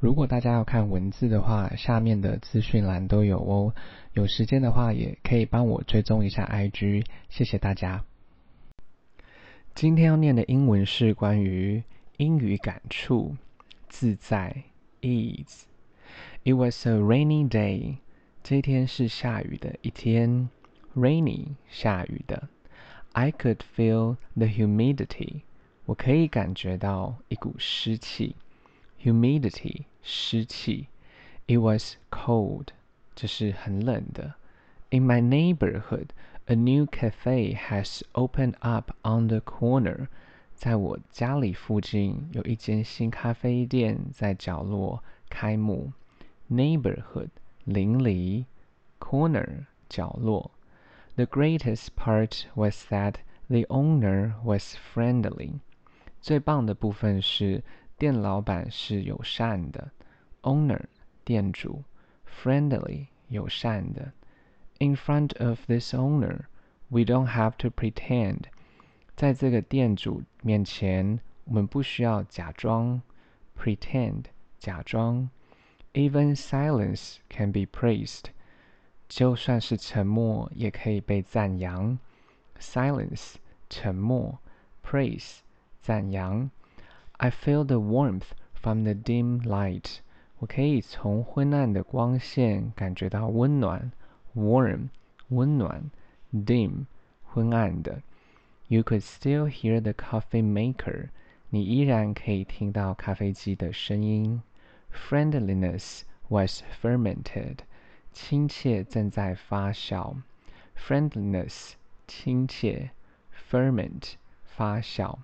如果大家要看文字的话，下面的资讯栏都有哦。有时间的话，也可以帮我追踪一下 IG，谢谢大家。今天要念的英文是关于英语感触，自在 ease。It was a rainy day。这天是下雨的一天，rainy 下雨的。I could feel the humidity。我可以感觉到一股湿气。humidity 湿气。It was cold，这是很冷的。In my neighborhood, a new cafe has opened up on the corner。在我家里附近有一间新咖啡店在角落开幕。Neighborhood 邻里，corner 角落。The greatest part was that the owner was friendly。最棒的部分是 店老板是友善的，owner 店主，friendly 友善的。In front of this owner, we don't have to pretend。在这个店主面前，我们不需要假装，pretend 假装。Even silence can be praised。就算是沉默也可以被赞扬。Silence 沉默，praise 赞扬。 I feel the warmth from the dim light。我可以从昏暗的光线感觉到温暖，warm 温暖，dim 昏暗的。You could still hear the coffee maker。你依然可以听到咖啡机的声音。Friendliness was fermented。亲切正在发酵。Friendliness 亲切，ferment 发酵。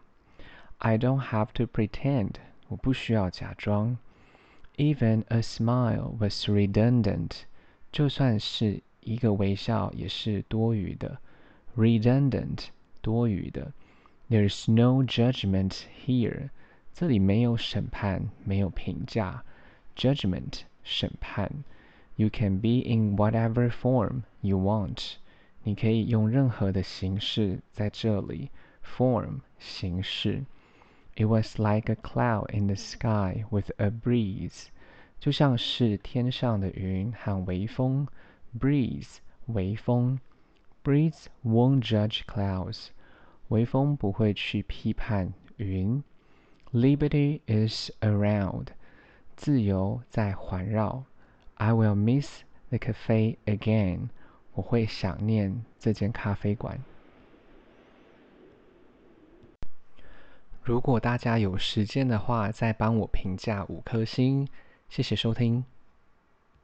I don't have to pretend，我不需要假装。Even a smile was redundant，就算是一个微笑也是多余的。Redundant，多余的。There's no judgment here，这里没有审判，没有评价。Judgment，审判。You can be in whatever form you want，你可以用任何的形式在这里。Form，形式。 It was like a cloud in the sky with a breeze，就像是天上的云和微风。Breeze，微风。Breeze won't judge clouds，微风不会去批判云。Liberty is around，自由在环绕。I will miss the cafe again，我会想念这间咖啡馆。 如果大家有时间的话，再帮我评价五颗星，谢谢收听。